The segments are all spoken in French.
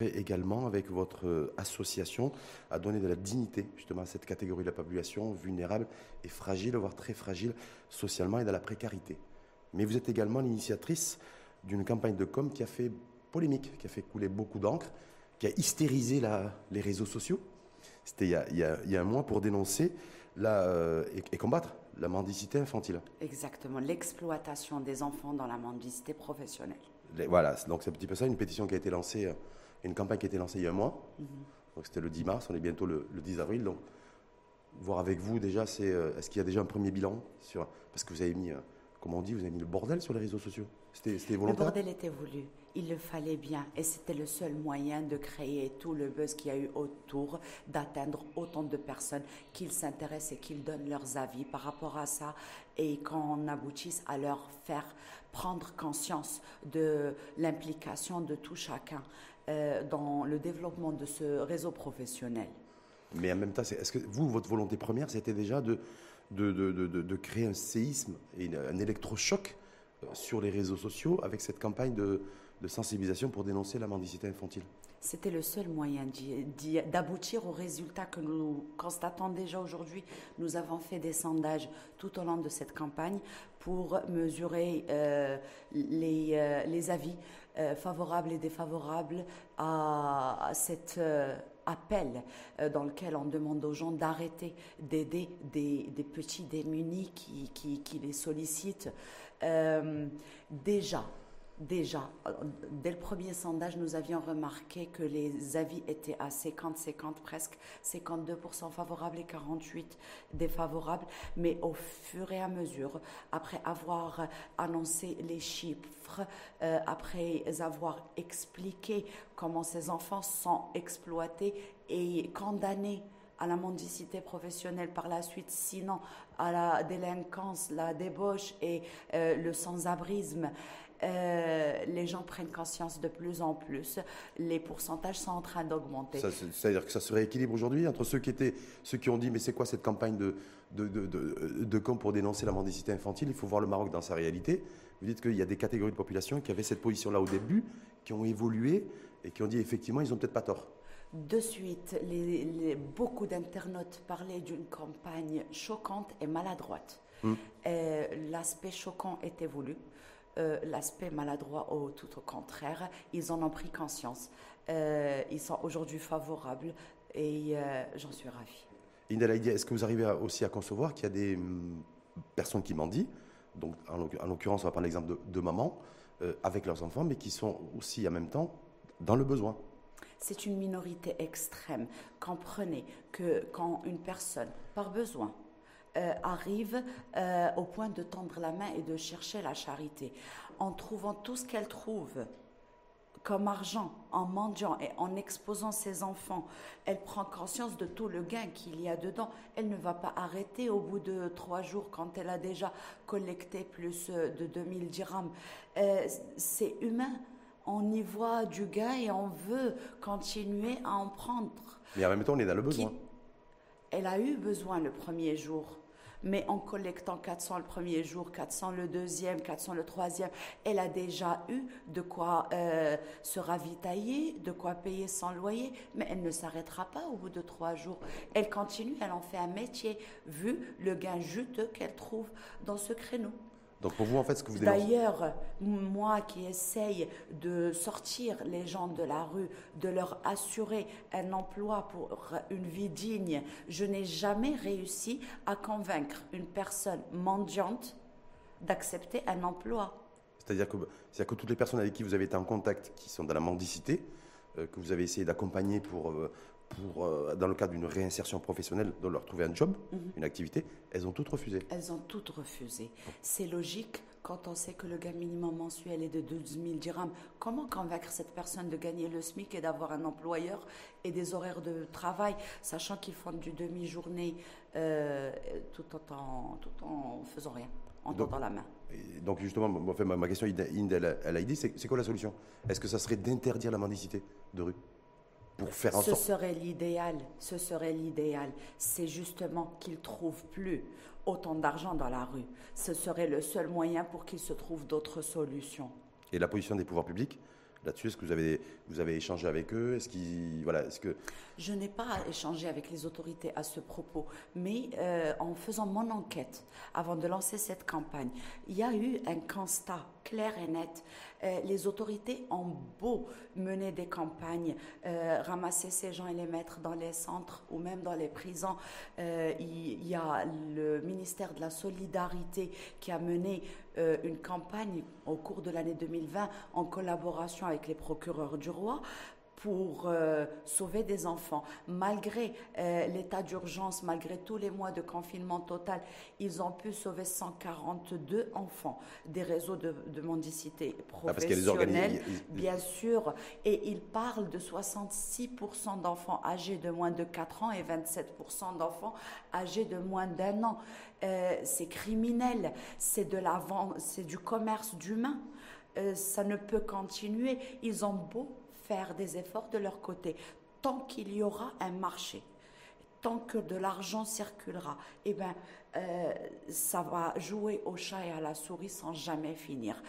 Également avec votre euh, association à donner de la dignité justement à cette catégorie de la population vulnérable et fragile, voire très fragile socialement et dans la précarité. Mais vous êtes également l'initiatrice d'une campagne de com qui a fait polémique, qui a fait couler beaucoup d'encre, qui a hystérisé les réseaux sociaux. C'était il, y a un mois pour dénoncer la, et, combattre la mendicité infantile. Exactement, l'exploitation des enfants dans la mendicité professionnelle. voilà, donc c'est un petit peu ça, une pétition qui a été lancée, euh, une campagne qui a été lancée il y a un mois. Mhm. Donc c'était le 10 mars, on est bientôt le, 10 avril. Donc voir avec vous déjà, c'est euh, est-ce qu'il y a déjà un premier bilan sur parce que vous avez mis, euh, comment on dit, vous avez mis le bordel sur les réseaux sociaux. C'était volontaire. Le bordel était voulu il le fallait bien et c'était le seul moyen de créer tout le buzz qu'il y a eu autour, d'atteindre autant de personnes qu'ils s'intéressent et qu'ils donnent leurs avis par rapport à ça et qu'on aboutisse à leur faire prendre conscience de l'implication de tout chacun euh, dans le développement de ce réseau professionnel. Mais en même temps, est-ce que vous, votre volonté première, c'était déjà de, de, de, de, créer un séisme et un électrochoc euh, sur les réseaux sociaux avec cette campagne de, de sensibilisation pour dénoncer la mendicité infantile. C'était le seul moyen d'aboutir aux résultats que nous constatons déjà aujourd'hui. Nous avons fait des sondages tout au long de cette campagne pour mesurer euh, les, euh, les, avis euh, favorables et défavorables à, cet appel dans lequel on demande aux gens d'arrêter d'aider des, petits démunis qui les sollicitent. déjà, Déjà, dès le premier sondage, nous avions remarqué que les avis étaient à 50-50 presque, 52% favorables et 48% défavorables. Mais au fur et à mesure, après avoir annoncé les chiffres, euh, après avoir expliqué comment ces enfants sont exploités et condamnés à la mendicité professionnelle par la suite, sinon à la délinquance, la débauche et euh, le sans-abrisme. Euh, les gens prennent conscience de plus en plus. Les pourcentages sont en train d'augmenter. C'est-à-dire que ça se rééquilibre aujourd'hui entre ceux qui étaient, ceux qui ont dit mais c'est quoi cette campagne de de, de, de, camp pour dénoncer la mendicité infantile? Il faut voir le Maroc dans sa réalité. Vous dites qu'il y a des catégories de population qui avaient cette position-là au début, qui ont évolué et qui ont dit effectivement ils ont peut-être pas tort. De suite, les, beaucoup d'internautes parlaient d'une campagne choquante et maladroite. Hum. Euh, l'aspect choquant était voulu. Euh, l'aspect maladroit au tout au contraire. Ils en ont pris conscience. Euh, ils sont aujourd'hui favorables et euh, j'en suis ravie. Indela est-ce que vous arrivez aussi à concevoir qu'il y a des hum, personnes qui mendient, donc en l'occurrence on va prendre l'exemple de, de mamans, avec leurs enfants, mais qui sont aussi en même temps dans le besoin c'est une minorité extrême. Comprenez que quand une personne, par besoin, arrive euh, au point de tendre la main et de chercher la charité. En trouvant tout ce qu'elle trouve comme argent, en mendiant et en exposant ses enfants, elle prend conscience de tout le gain qu'il y a dedans. Elle ne va pas arrêter au bout de trois jours quand elle a déjà collecté plus de 2000 dirhams. Euh, c'est humain. On y voit du gain et on veut continuer à en prendre. Mais en même temps, on est dans le besoin. Elle a eu besoin le premier jour mais en collectant 400 le premier jour, 400 le deuxième, 400 le troisième, elle a déjà eu de quoi euh, se ravitailler, de quoi payer son loyer, mais elle ne s'arrêtera pas au bout de trois jours. Elle continue, elle en fait un métier, vu le gain juteux qu'elle trouve dans ce créneau. Donc pour vous, en fait, ce que vous D'ailleurs, moi qui essaye de sortir les gens de la rue, de leur assurer un emploi pour une vie digne, je n'ai jamais réussi à convaincre une personne mendiante d'accepter un emploi. C'est-à-dire que, que toutes les personnes avec qui vous avez été en contact, qui sont dans la mendicité, euh, que vous avez essayé d'accompagner pour, euh, pour, euh, dans le cadre d'une réinsertion professionnelle, de leur trouver un job, mhm. une activité, elles ont toutes refusé. Elles ont toutes refusé. C'est logique quand on sait que le gain minimum mensuel est de 12 000 dirhams. Comment convaincre cette personne de gagner le SMIC et d'avoir un employeur et des horaires de travail, sachant qu'ils font du demi-journée euh, tout, en, tout en faisant rien en tendant la main. Donc justement, ma, ma question, Inde, elle a dit, c'est quoi la solution? Est-ce que ça serait d'interdire la mendicité de rue? Faire ce serait l'idéal, ce serait l'idéal. C'est justement qu'ils trouvent plus autant d'argent dans la rue. Ce serait le seul moyen pour qu'ils se trouvent d'autres solutions. Et la position des pouvoirs publics là-dessus Est-ce que vous avez, vous avez échangé avec eux? Est-ce qu'ils, voilà, est-ce que Je n'ai pas échangé avec les autorités à ce propos, mais euh, en faisant mon enquête avant de lancer cette campagne, il y a eu un constat clair et net. Euh, les autorités ont beau mener des campagnes, euh, ramasser ces gens et les mettre dans les centres ou même dans les prisons. il y a le ministère de la Solidarité qui a mené une campagne au cours de l'année 2020 en collaboration avec les procureurs du roi pour euh, sauver des enfants. Malgré euh, l'état d'urgence, malgré tous les mois de confinement total, ils ont pu sauver 142 enfants des réseaux de, mendicité ah, professionnelle, bien sûr. Et ils parlent de 66% d'enfants âgés de moins de 4 ans et 27% d'enfants âgés de moins d'un an. Euh, c'est criminel, c'est de la c'est du commerce d'humains. ça ne peut continuer. Ils ont beau faire des efforts de leur côté. Tant qu'il y aura un marché, tant que de l'argent circulera, eh ben, euh, ça va jouer au chat et à la souris sans jamais finir.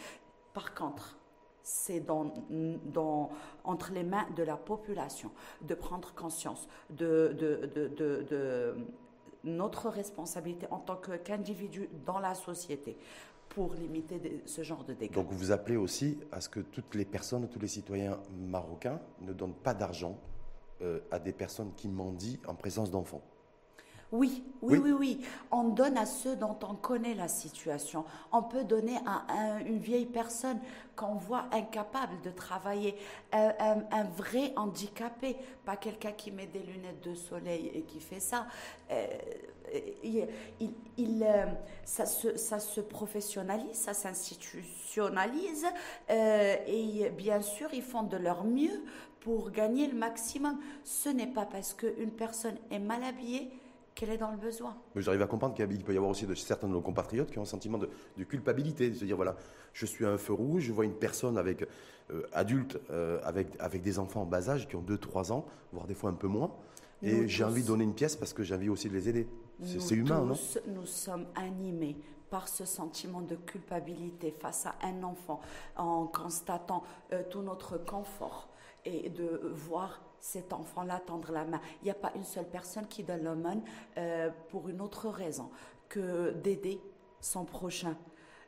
Par contre, c'est dans, dans, entre les mains de la population de prendre conscience de, de, notre responsabilité en tant qu'individu dans la société pour limiter ce genre de dégâts. Donc vous appelez aussi à ce que toutes les personnes, tous les citoyens marocains ne donnent pas d'argent euh, à des personnes qui mendient en présence d'enfants. Oui, oui, oui, oui, On donne à ceux dont on connaît la situation. On peut donner à, une vieille personne qu'on voit incapable de travailler, un, vrai handicapé, pas quelqu'un qui met des lunettes de soleil et qui fait ça. Euh, il, euh, ça, se, ça, se, professionnalise, ça s'institutionnalise euh, et bien sûr, ils font de leur mieux pour gagner le maximum. Ce n'est pas parce qu'une personne est mal habillée qu'elle est dans le besoin. J'arrive à comprendre qu'il peut y avoir aussi de, certains de nos compatriotes qui ont un sentiment de, culpabilité, de se dire voilà, je suis à un feu rouge, je vois une personne avec euh, adulte, avec, avec des enfants en bas âge qui ont 2-3 ans, voire des fois un peu moins, et j'ai envie de donner une pièce parce que j'ai envie aussi de les aider. C'est humain, non? Nous sommes animés par ce sentiment de culpabilité face à un enfant, en constatant euh, tout notre confort et de voir cet enfant-là tendre la main. Il n'y a pas une seule personne qui donne l'aumône euh, pour une autre raison que d'aider son prochain.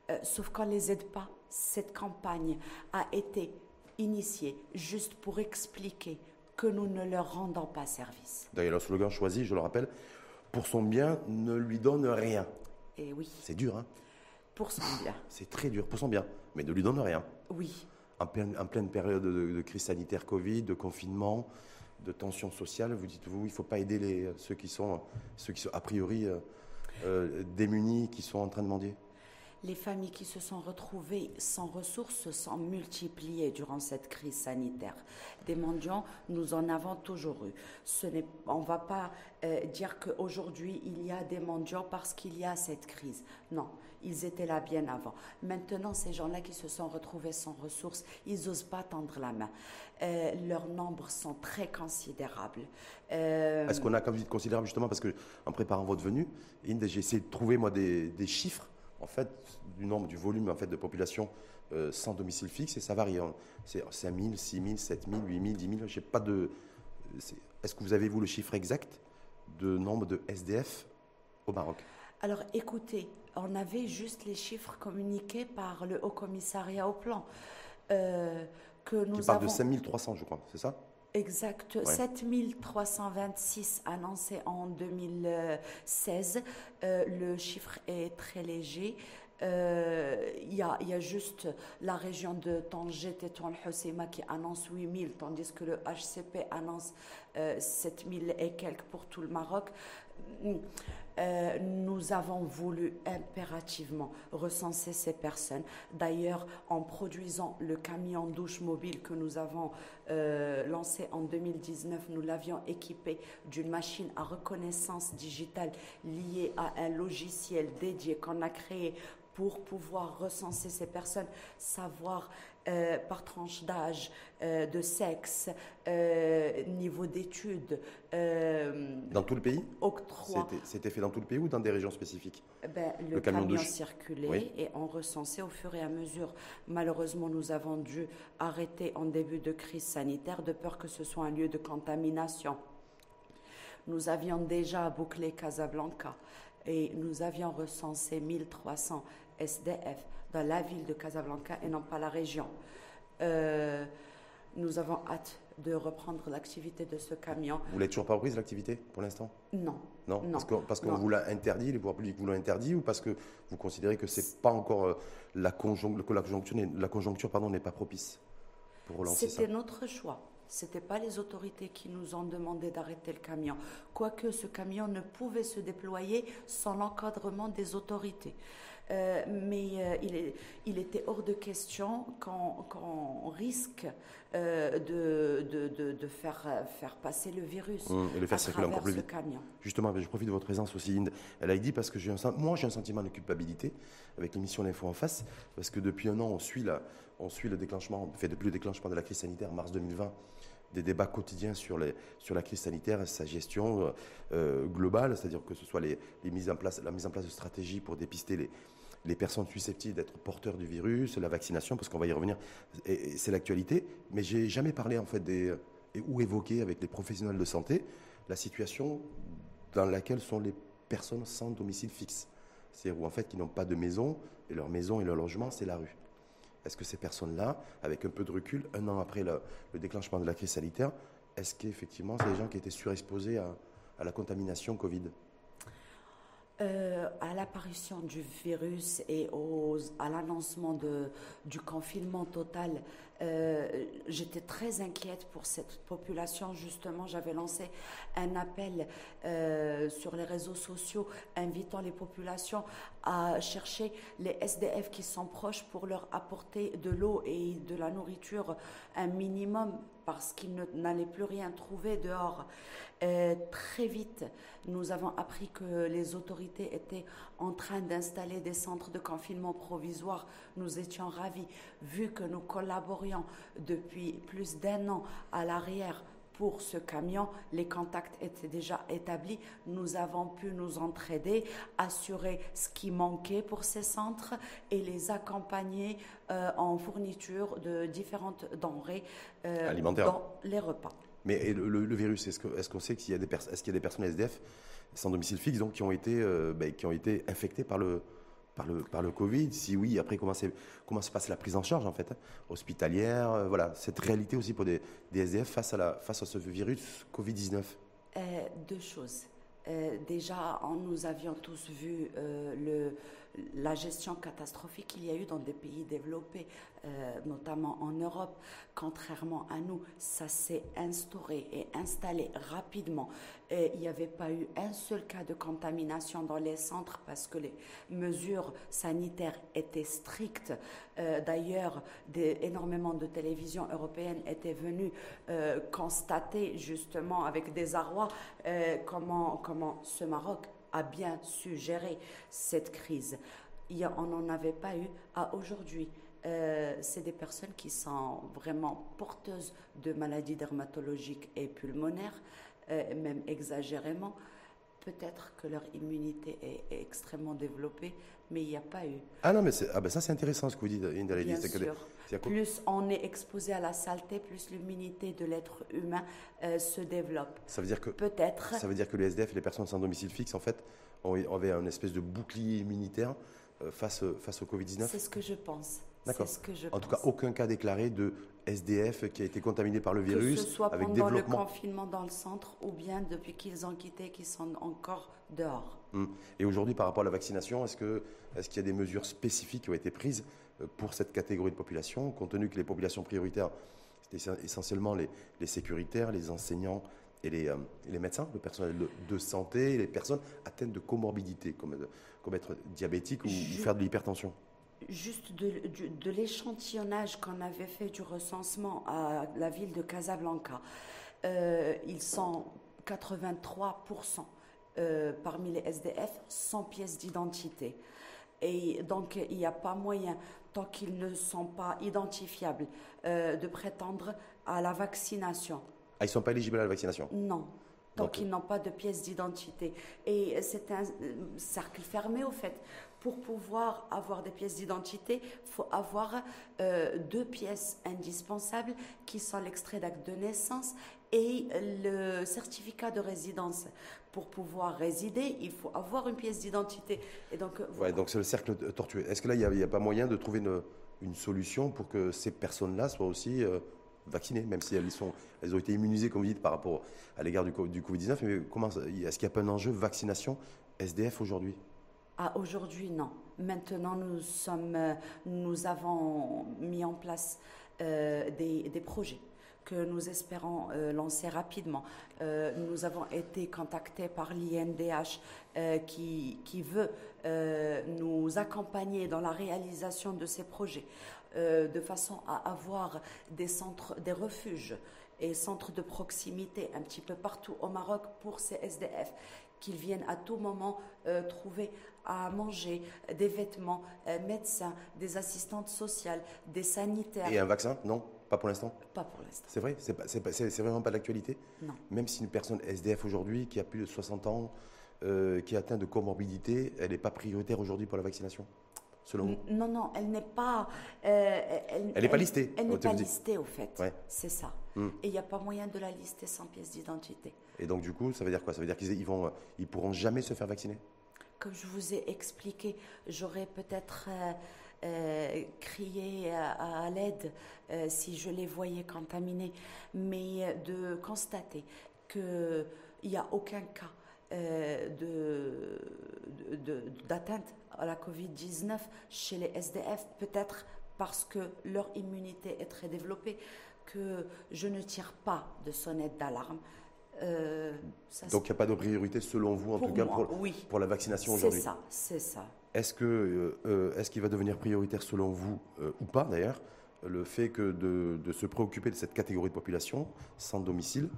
Euh, sauf qu'on ne les aide pas. Cette campagne a été initiée juste pour expliquer que nous ne leur rendons pas service. D'ailleurs, le slogan choisi, je le rappelle, pour son bien, ne lui donne rien. Et eh oui. C'est dur, hein Pour son bien. C'est très dur, pour son bien, mais ne lui donne rien. Oui. En pleine, période de, crise sanitaire Covid, de confinement, de tension sociale, vous dites-vous, il ne faut pas aider ceux, qui sont, ceux qui sont a priori euh, euh, démunis, qui sont en train de mendier les familles qui se sont retrouvées sans ressources se sont multipliées durant cette crise sanitaire. Des mendiants, nous en avons toujours eu. On ne va pas euh, dire qu'aujourd'hui il y a des mendiants parce qu'il y a cette crise. Non, ils étaient là bien avant. Maintenant, ces gens-là qui se sont retrouvés sans ressources, ils n'osent pas tendre la main. Euh, leurs nombres sont très considérables. Euh, Est-ce qu'on a comme considérable justement parce que en préparant votre venue, j'ai essayé de trouver moi des chiffres en fait, du nombre, du volume en fait, de population euh, sans domicile fixe, et ça varie. Hein. C'est 5 000, 6 000, 7 000, 8 000, 10 000. Je pas de. Est-ce que vous avez, vous, le chiffre exact de nombre de SDF au Maroc? Alors, écoutez, on avait juste les chiffres communiqués par le Haut Commissariat au Plan. Euh, que nous Qui parle de 5 300, je crois, c'est ça? Exact. 7326 annoncés en 2016. Euh, le chiffre est très léger. Euh, il y, a, y, a, juste la région de Tanger, Tétouan, Hossema qui annonce 8000, tandis que le HCP annonce 7000 et quelques pour tout le Maroc. Euh, nous avons voulu impérativement recenser ces personnes. D'ailleurs, en produisant le camion douche mobile que nous avons euh, lancé en 2019, nous l'avions équipé d'une machine à reconnaissance digitale liée à un logiciel dédié qu'on a créé pour pouvoir recenser ces personnes, savoir euh, par tranche d'âge, de sexe, niveau d'études. dans tout le pays Octroi. C'était fait dans tout le pays ou dans des régions spécifiques ben, Le, camion, circulait et on recensait au fur et à mesure. Malheureusement, nous avons dû arrêter en début de crise sanitaire de peur que ce soit un lieu de contamination. Nous avions déjà bouclé Casablanca et nous avions recensé 1300 SDF dans la ville de Casablanca et non pas la région. Euh, nous avons hâte de reprendre l'activité de ce camion. Vous l'avez toujours pas reprise l'activité pour l'instant? Non. Non, parce qu'on vous l'a interdit, les pouvoirs publics vous l'ont interdit ou parce que vous considérez que c'est pas encore euh, la, conjoncture, que la conjoncture, la conjoncture pardon, n'est pas propice pour relancer ça? C'était notre choix. Ce n'était pas les autorités qui nous ont demandé d'arrêter le camion. Quoique ce camion ne pouvait se déployer sans l'encadrement des autorités. Euh, mais euh, il, est, il, était hors de question qu'on risque euh, de, de, de, faire, faire passer le virus mmh, et le faire circuler encore plus vite. Camion. Justement, je profite de votre présence aussi, Inde. Elle a dit parce que un, moi j'ai un sentiment de culpabilité avec l'émission L'Info en face, parce que depuis un an on suit, la, on suit le déclenchement, fait depuis le déclenchement de la crise sanitaire, mars 2020 des débats quotidiens sur, les, sur la crise sanitaire et sa gestion globale, c'est-à-dire que ce soit les, les mises en place, la mise en place de stratégies pour dépister les, les personnes susceptibles d'être porteurs du virus, la vaccination, parce qu'on va y revenir, c'est l'actualité. Mais j'ai jamais parlé en fait ou évoqué avec les professionnels de santé la situation dans laquelle sont les personnes sans domicile fixe, c'est-à-dire où en fait qui n'ont pas de maison et leur maison et leur logement c'est la rue. Est-ce que ces personnes-là, avec un peu de recul, un an après le, déclenchement de la crise sanitaire, est-ce qu'effectivement c'est des gens qui étaient surexposés à la contamination Covid? Euh, à l'apparition du virus et à l'annoncement du confinement total, euh, j'étais très inquiète pour cette population. Justement, j'avais lancé un appel euh, sur les réseaux sociaux invitant les populations à chercher les SDF qui sont proches pour leur apporter de l'eau et de la nourriture un minimum parce qu'ils n'allaient plus rien trouver dehors. Très vite, nous avons appris que les autorités étaient en train d'installer des centres de confinement provisoires. Nous étions ravis, vu que nous collaborions depuis plus d'un an à l'arrière pour ce camion, les contacts étaient déjà établis. Nous avons pu nous entraider, assurer ce qui manquait pour ces centres et les accompagner euh, en fourniture de différentes denrées euh, alimentaires dans les repas. Mais le, virus, est-ce qu'on est sait qu'il y, a des est qu'il y a des personnes SDF sans domicile fixe donc, qui, ont été, euh, ben, qui ont été infectées par le, par le, par le Covid Si oui, après, comment, comment se passe la prise en charge, en fait, hein, hospitalière euh, Voilà, cette réalité aussi pour des, SDF face à, la, face à ce virus Covid-19 euh, Deux choses. déjà, nous avions tous vu le, la gestion catastrophique qu'il y a eu dans des pays développés, euh, notamment en Europe. Contrairement à nous, ça s'est instauré et installé rapidement. Il n'y avait pas eu un seul cas de contamination dans les centres parce que les mesures sanitaires étaient strictes. Euh, d'ailleurs, énormément de télévisions européennes étaient venues euh, constater justement avec des arrois comment, comment ce Maroc a bien su gérer cette crise. on n'en avait pas eu à aujourd'hui. Euh, c'est des personnes qui sont vraiment porteuses de maladies dermatologiques et pulmonaires, euh, même exagérément. Peut-être que leur immunité est, extrêmement développée, mais il n'y a pas eu. Ah non, mais ah ben ça c'est intéressant ce que vous dites, Bien sûr. Plus on est exposé à la saleté, plus l'immunité de l'être humain euh, se développe. Ça veut dire que peut-être. Ça veut dire que les SDF et les personnes sans domicile fixe, en fait, avaient un espèce de bouclier immunitaire face, face au Covid-19. C'est ce que je pense. D'accord. En tout cas, aucun cas déclaré de SDF qui a été contaminé par le virus. Que ce soit pendant le confinement dans le centre ou bien depuis qu'ils ont quitté, qu'ils sont encore dehors. Hum. Et aujourd'hui, par rapport à la vaccination, est-ce qu'il est y a des mesures spécifiques qui ont été prises euh, pour cette catégorie de population, compte tenu que les populations prioritaires, c'était essentiellement les, les, sécuritaires, les enseignants et les, euh, les médecins, le personnel de, santé, les personnes atteintes de comorbidité, comme, comme être diabétique ou faire de l'hypertension? Juste de, l'échantillonnage qu'on avait fait du recensement à la ville de Casablanca, euh, ils sont 83% euh, parmi les SDF sans pièce d'identité. Et donc, il n'y a pas moyen, tant qu'ils ne sont pas identifiables, euh, de prétendre à la vaccination. Ah, ils ne sont pas éligibles à la vaccination? Non. Tant qu'ils n'ont pas de pièce d'identité. Et c'est un cercle fermé, au fait. Pour pouvoir avoir des pièces d'identité, il faut avoir euh, deux pièces indispensables qui sont l'extrait d'acte de naissance et le certificat de résidence. Pour pouvoir résider, il faut avoir une pièce d'identité. Et donc, euh, Ouais, voilà. donc c'est le cercle tortueux. Est-ce que là, il n'y a, pas moyen de trouver une, une solution pour que ces personnes-là soient aussi euh, vaccinées, même si elles, sont, elles ont été immunisées, comme vous dites, par rapport à l'égard du, co- du Covid-19 Mais comment, ça- est-ce qu'il n'y a pas un enjeu vaccination SDF aujourd'hui? Aujourd'hui, non. Maintenant, nous, sommes, euh, avons mis en place euh, des, projets que nous espérons euh, lancer rapidement. Nous avons été contactés par l'INDH qui, qui veut nous accompagner dans la réalisation de ces projets, de façon à avoir des centres, des refuges et centres de proximité un petit peu partout au Maroc pour ces SDF qu'ils viennent à tout moment euh, trouver à manger, des vêtements, euh, médecins, des assistantes sociales, des sanitaires. Et un vaccin Non Pas pour l'instant Pas pour l'instant. C'est vrai C'est vraiment pas d'actualité Non. Même si une personne SDF aujourd'hui, qui a plus de 60 ans, euh, qui est atteinte de comorbidité, elle n'est pas prioritaire aujourd'hui pour la vaccination Selon vous? Non, non, elle n'est pas. euh, elle n'est pas listée, Elle n'est pas listée, au fait. Ouais. C'est ça. Hmm. Et il n'y a pas moyen de la lister sans pièce d'identité. Et donc, du coup, ça veut dire quoi? Ça veut dire qu'ils ils vont, ils pourront jamais se faire vacciner? Comme je vous ai expliqué, j'aurais peut-être euh, euh, crié à, à l'aide euh, si je les voyais contaminés, mais euh, de constater qu'il n'y a aucun cas euh, de- d'atteinte à la Covid-19 chez les SDF, peut-être parce que leur immunité est très développée, que je ne tire pas de sonnette d'alarme. Euh, ça, Donc, il n'y a pas de priorité, selon vous, en tout cas, moi, pour, oui. pour la vaccination c'est aujourd'hui ça, c'est ça. Est-ce que euh, euh, est-ce qu'il va devenir prioritaire selon vous euh, ou pas d'ailleurs le fait que de, de se préoccuper de cette catégorie de population sans domicile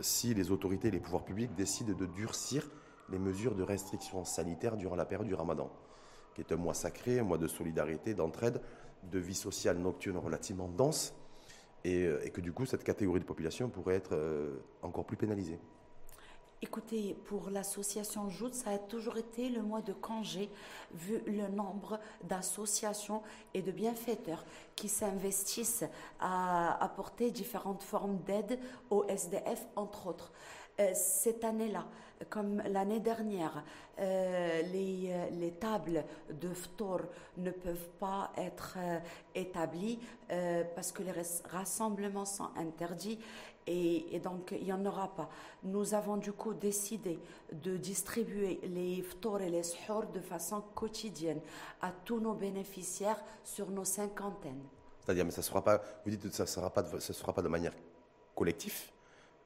si les autorités et les pouvoirs publics décident de durcir les mesures de restriction sanitaire durant la période du Ramadan, qui est un mois sacré, un mois de solidarité, d'entraide, de vie sociale nocturne relativement dense, et, euh, et que du coup cette catégorie de population pourrait être euh, encore plus pénalisée. Écoutez, pour l'association Joute, ça a toujours été le mois de congé, vu le nombre d'associations et de bienfaiteurs qui s'investissent à apporter différentes formes d'aide aux SDF, entre autres. Euh, cette année-là, comme l'année dernière, euh, les, euh, les tables de phtor ne peuvent pas être établies parce que les ras- rassemblements sont interdits et, donc il n'y en aura pas. Nous avons du coup décidé de distribuer les phtor et les suhour de façon quotidienne à tous nos bénéficiaires sur nos cinquantaines. C'est-à-dire, mais ça sera pas, vous dites que ça ne sera, sera pas de manière collective,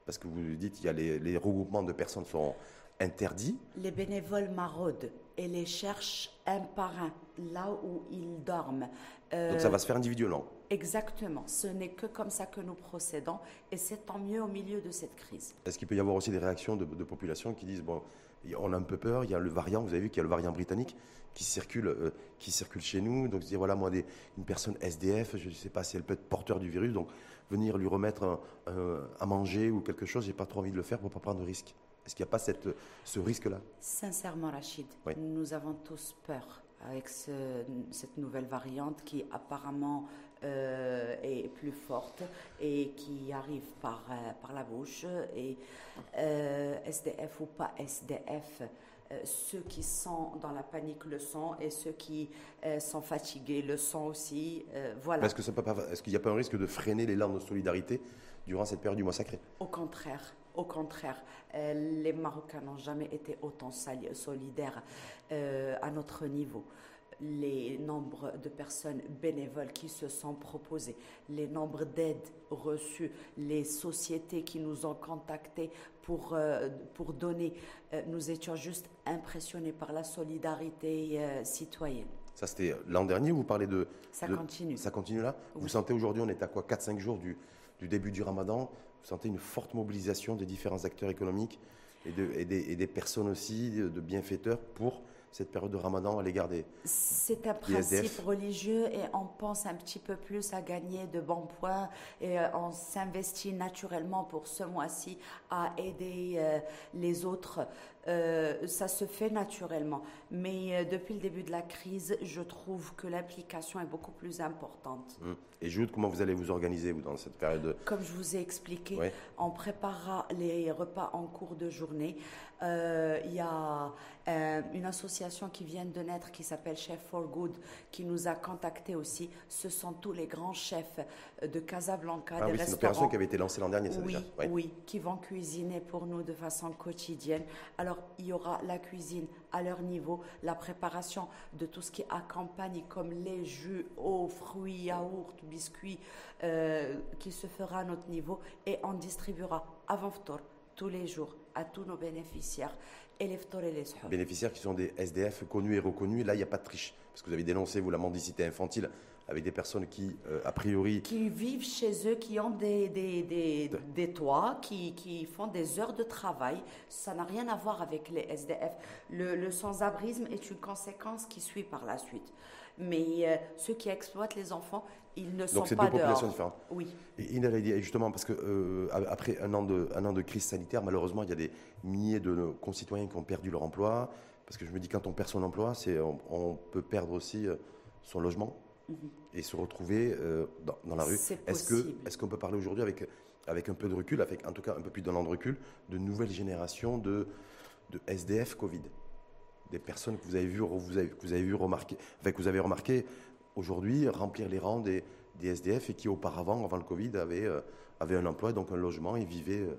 parce que vous dites il y a les, les regroupements de personnes sont interdits. Les bénévoles maraudent et les cherchent un par un, là où ils dorment. Euh, Donc ça va se faire individuellement. Exactement. Ce n'est que comme ça que nous procédons et c'est tant mieux au milieu de cette crise. Est-ce qu'il peut y avoir aussi des réactions de, de populations qui disent bon, on a un peu peur, il y a le variant, vous avez vu qu'il y a le variant britannique qui circule, euh, qui circule chez nous. Donc se dire voilà, moi, des- une personne SDF, je ne sais pas si elle peut être porteur du virus, donc venir lui remettre un- un- à manger ou quelque chose, j'ai pas trop envie de le faire pour pas prendre de risque. Est-ce qu'il n'y a pas cette, ce risque-là? Sincèrement, Rachid, Oui. nous avons tous peur avec ce- cette nouvelle variante qui apparemment euh, est plus forte et qui arrive par, euh, par la bouche. Et euh, SDF ou pas SDF, ceux qui sont dans la panique le sont et ceux qui euh, sont fatigués le sont aussi. Euh, voilà. Est-ce qu'il n'y a pas un risque de freiner l'élan de solidarité durant cette période du mois sacré? Au contraire, au contraire, euh, les Marocains n'ont jamais été autant solidaires euh, à notre niveau. Les nombres de personnes bénévoles qui se sont proposées, les nombres d'aides reçues, les sociétés qui nous ont contactés pour, euh, pour donner, euh, nous étions juste impressionnés par la solidarité euh, citoyenne. Ça, c'était l'an dernier, vous parlez de... Ça de- continue. Ça continue là Vous sentez aujourd'hui, on est à quoi 4-5 jours du, du début du ramadan, vous sentez une forte mobilisation des différents acteurs économiques et, de- et des, et des personnes aussi, de bienfaiteurs, pour cette période de ramadan à l'égard des. C'est un des SDF. principe religieux et on pense un petit peu plus à gagner de bons points et euh, on s'investit naturellement pour ce mois-ci à aider euh, les autres. Euh, ça se fait naturellement. Mais euh, depuis le début de la crise, je trouve que l'implication est beaucoup plus importante. Hum. Et Jude, comment vous allez vous organiser vous, dans cette période de- Comme je vous ai expliqué, on préparera les repas en cours de journée. Euh, Il y a euh, une association qui vient de naître qui s'appelle Chef for Good qui nous a contactés aussi. Ce sont tous les grands chefs de Casablanca, Ah des oui, c'est une opération qui avait été lancée l'an dernier, ça Oui, déjà. Ouais. oui, qui vont cuisiner pour nous de façon quotidienne. Alors, il y aura la cuisine à leur niveau, la préparation de tout ce qui accompagne, comme les jus, eau, fruits, yaourts, biscuits, euh, qui se fera à notre niveau. Et on distribuera avant Ftor, tous les jours, à tous nos bénéficiaires, Bénéficiaires qui sont des SDF connus et reconnus. Là, il n'y a pas de triche. Parce que vous avez dénoncé, vous, la mendicité infantile avec des personnes qui, euh, a priori, qui vivent chez eux, qui ont des, des, des, De- des toits, qui, qui font des heures de travail. Ça n'a rien à voir avec les SDF. Le, le sans-abrisme est une conséquence qui suit par la suite. Mais euh, ceux qui exploitent les enfants, ils ne sont Donc c'est pas deux populations dehors. différentes. Oui. Et justement, parce que euh, après un an, de, un an de crise sanitaire, malheureusement, il y a des milliers de nos concitoyens qui ont perdu leur emploi. Parce que je me dis, quand on perd son emploi, c'est, on, on peut perdre aussi euh, son logement et se retrouver euh, dans, dans la rue. C'est Est-ce que, est-ce qu'on peut parler aujourd'hui avec, avec un peu de recul, avec en tout cas un peu plus d'un an de recul, de nouvelles générations de, de SDF Covid? Des personnes que vous avez vu, vous que vous avez vu remarquer, vous avez remarqué aujourd'hui remplir les rangs des, des SDF et qui auparavant, avant le Covid, avaient, euh, avaient un emploi, donc un logement et vivaient euh,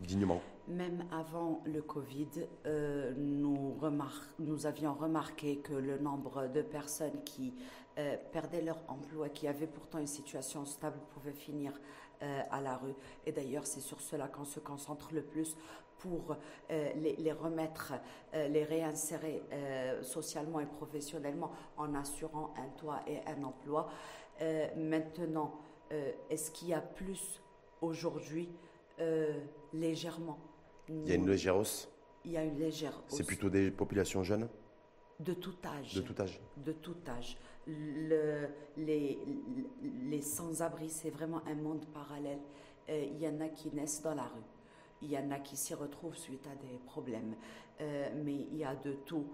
dignement. Même avant le Covid, euh, nous, avions remarqué que le nombre de personnes qui euh, perdaient leur emploi, qui avaient pourtant une situation stable, pouvaient finir euh, à la rue. Et d'ailleurs, c'est sur cela qu'on se concentre le plus pour les, remettre, les réinsérer socialement et professionnellement en assurant un toit et un emploi. Maintenant, est-ce qu'il y a plus aujourd'hui Légèrement. Il y a une légère hausse. Il y a une légère C'est hausse plutôt des populations jeunes, de tout âge. de tout âge. De tout âge. Le- les les sans-abri, c'est vraiment un monde parallèle. Euh, il y en a qui naissent dans la rue. Il y en a qui s'y retrouvent suite à des problèmes. Euh, mais il y a de tout,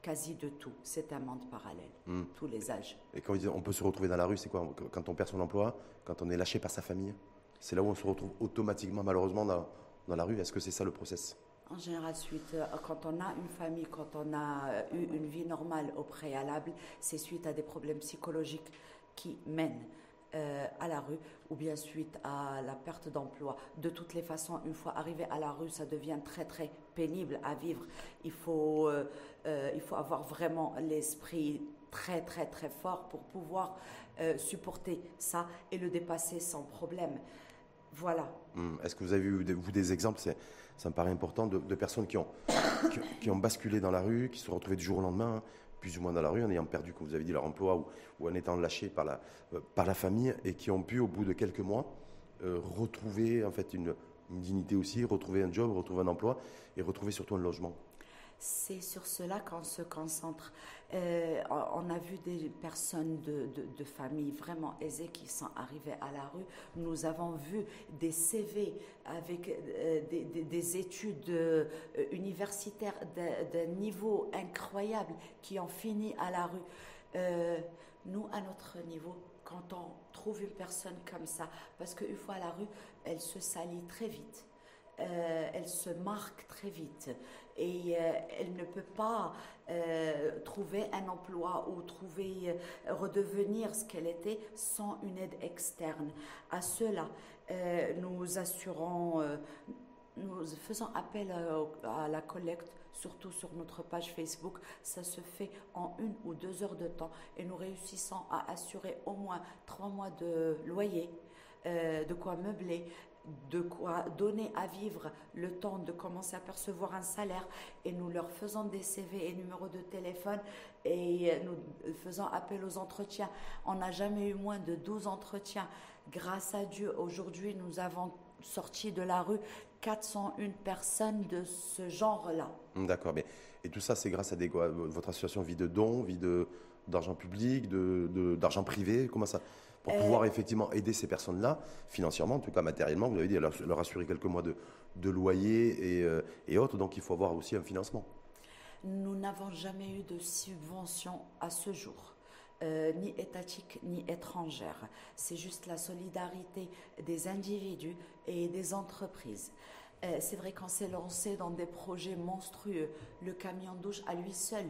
quasi de tout. C'est un monde parallèle. Hmm. Tous les âges. Et quand on peut se retrouver dans la rue, c'est quoi? Quand on perd son emploi, quand on est lâché par sa famille? C'est là où on se retrouve automatiquement, malheureusement, dans, dans la rue. Est-ce que c'est ça le process? En général, suite, euh, quand on a une famille, quand on a euh, eu une vie normale au préalable, c'est suite à des problèmes psychologiques qui mènent euh, à la rue ou bien suite à la perte d'emploi. De toutes les façons, une fois arrivé à la rue, ça devient très très pénible à vivre. Il faut, il faut avoir vraiment l'esprit très très très fort pour pouvoir supporter ça et le dépasser sans problème. Voilà. Hmm. Est-ce que vous avez eu des, vous, des exemples c'est- Ça me paraît important de, de personnes qui ont, qui, ont- qui ont basculé dans la rue, qui se sont retrouvées du jour au lendemain, hein, plus ou moins dans la rue, en ayant perdu, comme vous avez dit, leur emploi ou, ou en étant lâchés par la, euh, par la famille et qui ont pu, au bout de quelques mois, euh, retrouver en fait une, une dignité aussi, retrouver un job, retrouver un emploi et retrouver surtout un logement? C'est sur cela qu'on se concentre. Euh, on a vu des personnes de, de, familles vraiment aisées qui sont arrivées à la rue. Nous avons vu des CV avec euh, des, des- des études euh, universitaires d'un niveau incroyable qui ont fini à la rue. Nous, à notre niveau, quand on trouve une personne comme ça, parce qu'une fois à la rue, elle se salit très vite. Euh, elle se marque très vite et euh, elle ne peut pas euh, trouver un emploi ou trouver redevenir ce qu'elle était sans une aide externe. À cela, nous assurons, nous faisons appel à, la collecte, surtout sur notre page Facebook. Ça se fait en une ou deux heures de temps et nous réussissons à assurer au moins trois mois de loyer, de quoi meubler, de quoi donner à vivre le temps de commencer à percevoir un salaire et nous leur faisons des CV et numéros de téléphone et nous faisons appel aux entretiens. On n'a jamais eu moins de 12 entretiens. Grâce à Dieu, aujourd'hui, nous avons sorti de la rue 401 personnes de ce genre-là. Hmm, D'accord, Et tout ça, c'est grâce à des, votre association vit de dons, vit de, d'argent public, de, d'argent privé Comment ça Pour pouvoir effectivement aider ces personnes-là, financièrement, en tout cas matériellement, vous avez dit, leur, leur assurer quelques mois de, de loyer et, et autres, donc il faut avoir aussi un financement. Nous n'avons jamais eu de subvention à ce jour. Euh, ni étatique ni étrangère. C'est juste la solidarité des individus et des entreprises. Euh, c'est vrai qu'on s'est lancé dans des projets monstrueux. Le camion douche à lui seul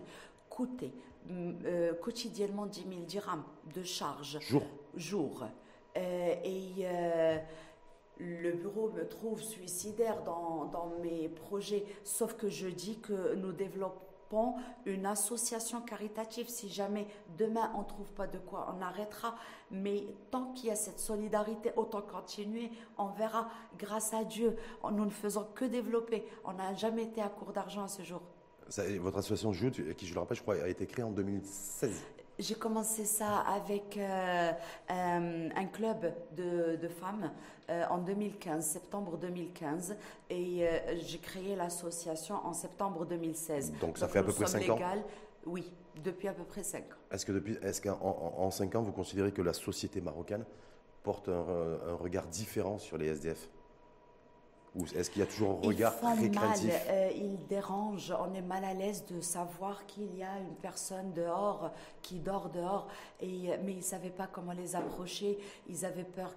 coûtait mm, euh, quotidiennement 10 000 dirhams de charge. Jour. Jour. et le bureau me trouve suicidaire dans, dans, mes projets, sauf que je dis que nous développons une association caritative. Si jamais demain on ne trouve pas de quoi, on arrêtera. Mais tant qu'il y a cette solidarité, autant continuer. On verra, grâce à Dieu, nous ne faisons que développer. On n'a jamais été à court d'argent à ce jour. Votre association Jude, qui je le rappelle, je crois, a été créée en 2016. J'ai commencé ça avec euh, euh, un club de, femmes euh, en 2015, septembre 2015, et j'ai créé l'association en septembre 2016. Donc ça fait à peu près 5 ans Oui, depuis à peu près 5 ans. Est-ce que depuis, est-ce qu'en en, 5 ans, vous considérez que la société marocaine porte un regard différent sur les SDF ou est-ce qu'il y a toujours un regard ils Mal, euh, ils dérangent, on est mal à l'aise de savoir qu'il y a une personne dehors qui dort dehors, et, mais ils ne savaient pas comment les approcher, ils avaient peur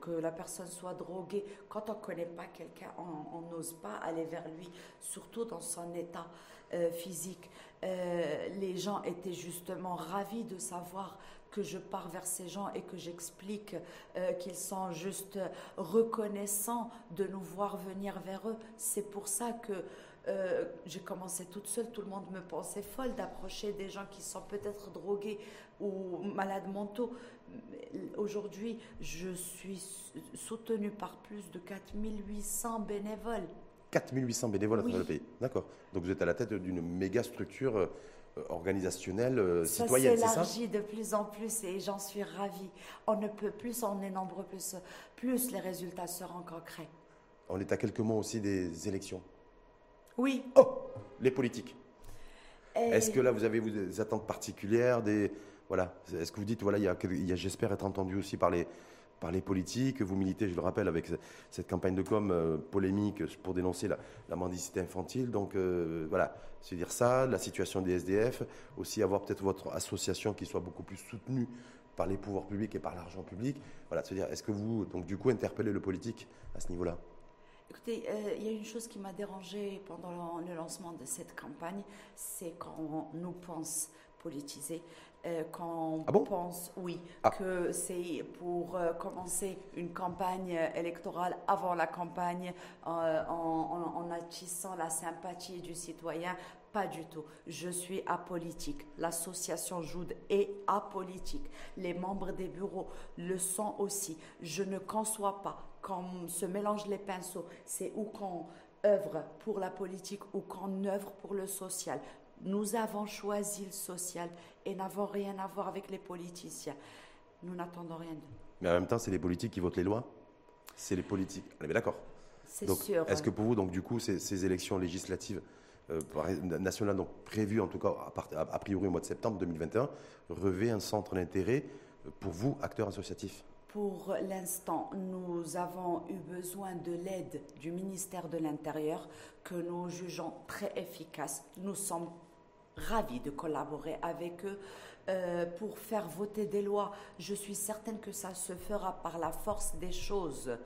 que la personne soit droguée. Quand on ne connaît pas quelqu'un, on n'ose pas aller vers lui, surtout dans son état euh, physique. Euh, les gens étaient justement ravis de savoir que je pars vers ces gens et que j'explique euh, qu'ils sont juste reconnaissants de nous voir venir vers eux. C'est pour ça que euh, j'ai commencé toute seule, tout le monde me pensait folle d'approcher des gens qui sont peut-être drogués ou malades mentaux. Aujourd'hui, je suis soutenue par plus de 4800 bénévoles. 4800 bénévoles à travers le pays. D'accord. Donc vous êtes à la tête d'une méga structure euh, euh, organisationnelle euh, citoyenne, c'est ça s'élargit de plus en plus et j'en suis ravie. On ne peut plus, on est nombreux plus, plus les résultats seront concrets. On est à quelques mois aussi des élections. Oui. Oh Les politiques. Est-ce que là, vous avez des attentes particulières des, voilà, Est-ce que vous dites, voilà, il y a j'espère être entendu aussi par les, par les politiques. Vous militez, je le rappelle, avec cette campagne de com euh, polémique pour dénoncer la, mendicité infantile. Donc euh, voilà, c'est dire ça, la situation des SDF, aussi avoir peut-être votre association qui soit beaucoup plus soutenue par les pouvoirs publics et par l'argent public. Voilà, se dire, est-ce que vous, donc du coup, interpellez le politique à ce niveau-là? Écoutez, euh, il y a une chose qui m'a dérangée pendant le lancement de cette campagne, c'est quand on nous pense politisé. Euh, quand ah on pense, oui, ah. que c'est pour euh, commencer une campagne électorale avant la campagne, euh, en, en, attissant la sympathie du citoyen. Pas du tout. Je suis apolitique. L'association Joude est apolitique. Les membres des bureaux le sont aussi. Je ne conçois pas qu'on se mélange les pinceaux. C'est où qu'on œuvre pour la politique ou qu'on œuvre pour le social. Nous avons choisi le social et n'avons rien à voir avec les politiciens. Nous n'attendons rien d'eux. Mais en même temps, c'est les politiques qui votent les lois C'est les politiques. On est d'accord C'est sûr. Est-ce que pour vous, donc, du coup, ces, élections législatives euh, nationales, donc prévues en tout cas a, priori au mois de septembre 2021, revêt un centre d'intérêt pour vous, acteurs associatifs pour l'instant, nous avons eu besoin de l'aide du ministère de l'Intérieur que nous jugeons très efficace. Nous sommes ravis de collaborer avec eux euh, pour faire voter des lois. Je suis certaine que ça se fera par la force des choses.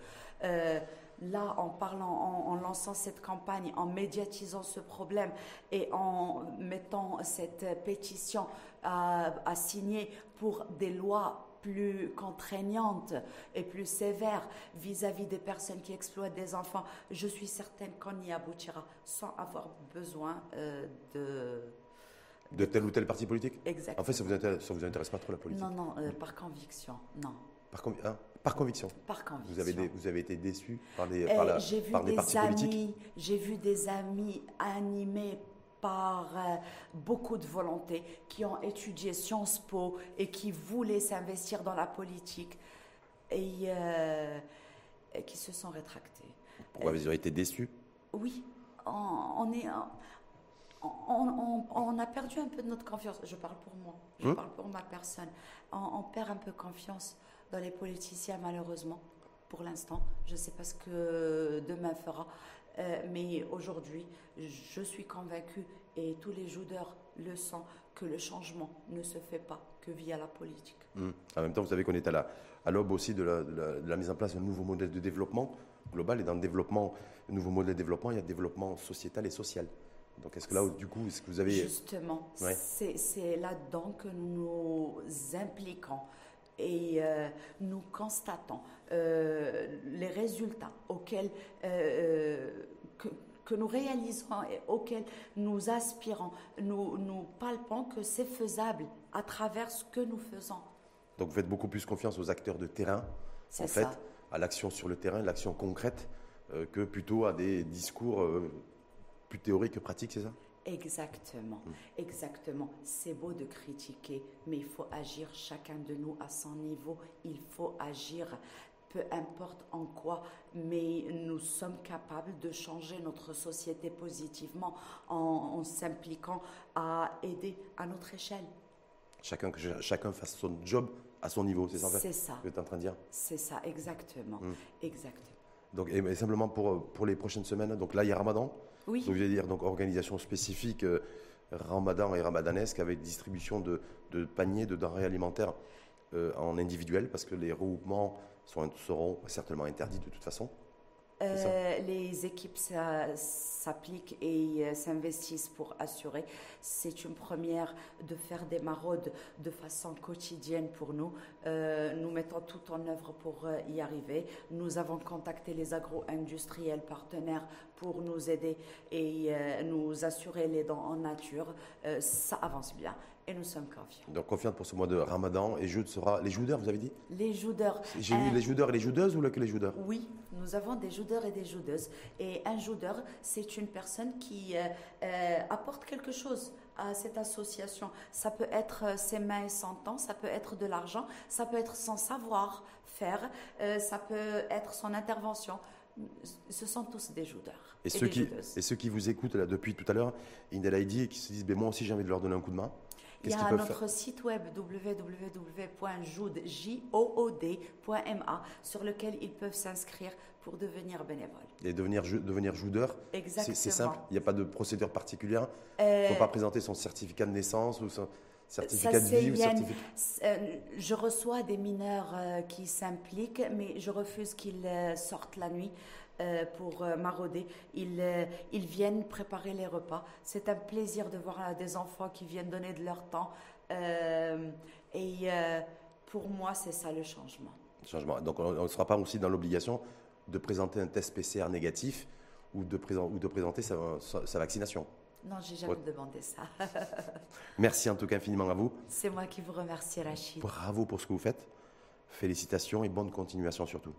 Euh, là, en parlant, en, lançant cette campagne, en médiatisant ce problème et en mettant cette pétition à, signer pour des lois plus contraignantes et plus sévères vis-à-vis des personnes qui exploitent des enfants, je suis certaine qu'on y aboutira sans avoir besoin euh, de de tel ou tel parti politique? Exactement. En fait, ça ne vous, intéresse, vous intéresse pas trop la politique? Non, non, euh, par conviction, non. Par, hein, par, conviction? Par conviction. Vous avez, vous avez été déçu par les, par la, vu par des partis amis, politiques J'ai vu des amis animés par euh, beaucoup de volonté, qui ont étudié Sciences Po et qui voulaient s'investir dans la politique et, euh, qui se sont rétractés. Pourquoi vous avez été déçus? Oui, on, on est on, a perdu un peu de notre confiance. Je parle pour moi, je hmm? parle pour ma personne. On, perd un peu confiance dans les politiciens, malheureusement, pour l'instant. Je ne sais pas ce que demain fera. Euh, mais aujourd'hui, je suis convaincue, et tous les joueurs le sentent, que le changement ne se fait pas que via la politique. Hmm. En même temps, vous savez qu'on est à l'aube aussi de la, de la, mise en place d'un nouveau modèle de développement global. Et dans le développement, le nouveau modèle de développement, il y a développement sociétal et social. Donc est-ce que là, du coup, est-ce que vous avez... Justement, c'est là-dedans que nous nous impliquons et euh, nous constatons euh, les résultats auxquels, euh, que, que, nous réalisons et auxquels nous aspirons. Nous, nous palpons que c'est faisable à travers ce que nous faisons. Donc vous faites beaucoup plus confiance aux acteurs de terrain, en fait, à l'action sur le terrain, l'action concrète, que plutôt à des discours plus théorique que pratique, c'est ça? Exactement, mm. exactement. C'est beau de critiquer, mais il faut agir chacun de nous à son niveau. Il faut agir, peu importe en quoi, mais nous sommes capables de changer notre société positivement en, s'impliquant à aider à notre échelle. Chacun, que chacun fasse son job à son niveau, c'est ça en fait C'est ça. Que tu es en train de dire C'est ça, exactement. Mm. exactement. Donc, et, simplement pour, pour les prochaines semaines, donc là il y a Ramadan oui. Donc, je vais dire donc organisation spécifique euh, Ramadan et Ramadanesque avec distribution de, paniers de denrées alimentaires euh, en individuel parce que les regroupements seront certainement interdits de toute façon. Euh, les équipes s'appliquent et euh, s'investissent pour assurer. C'est une première de faire des maraudes de façon quotidienne pour nous. Euh, nous mettons tout en œuvre pour y arriver. Nous avons contacté les agro-industriels partenaires pour nous aider et nous assurer les dons en nature. ça avance bien et nous sommes confiants. Donc confiante pour ce mois de Ramadan et Jude sera les joudeurs, vous avez dit? Les joudeurs. J'ai eu les joudeurs et les joudeuses ou que les joudeurs Oui, nous avons des joudeurs et des joudeuses. Et un joudeur, c'est une personne qui euh, euh, apporte quelque chose à cette association. Ça peut être euh, ses mains et son temps, ça peut être de l'argent, ça peut être son savoir-faire, ça peut être son intervention ce sont tous des joudeurs. Et, ceux, qui, et ceux qui vous écoutent là, depuis tout à l'heure, Indela et qui se disent ben, Moi aussi, j'ai envie de leur donner un coup de main. Il y a notre site web www.joud.ma sur lequel ils peuvent s'inscrire pour devenir bénévoles. Et devenir, devenir joudeur Exactement. C'est simple, il n'y a pas de procédure particulière Il ne faut euh, pas présenter son certificat de naissance ou son certificat de vie ou certificat... Euh, je reçois des mineurs euh, qui s'impliquent, mais je refuse qu'ils sortent la nuit. Euh, pour euh, marauder. Ils, euh, ils viennent préparer les repas. C'est un plaisir de voir des enfants qui viennent donner de leur temps. et pour moi, c'est ça le changement. Changement. Donc on ne sera pas aussi dans l'obligation de présenter un test PCR négatif ou de, ou de présenter sa, sa, vaccination. Non, j'ai jamais demandé ça. Merci en tout cas infiniment à vous. C'est moi qui vous remercie, Rachid. Bravo pour ce que vous faites. Félicitations et bonne continuation surtout.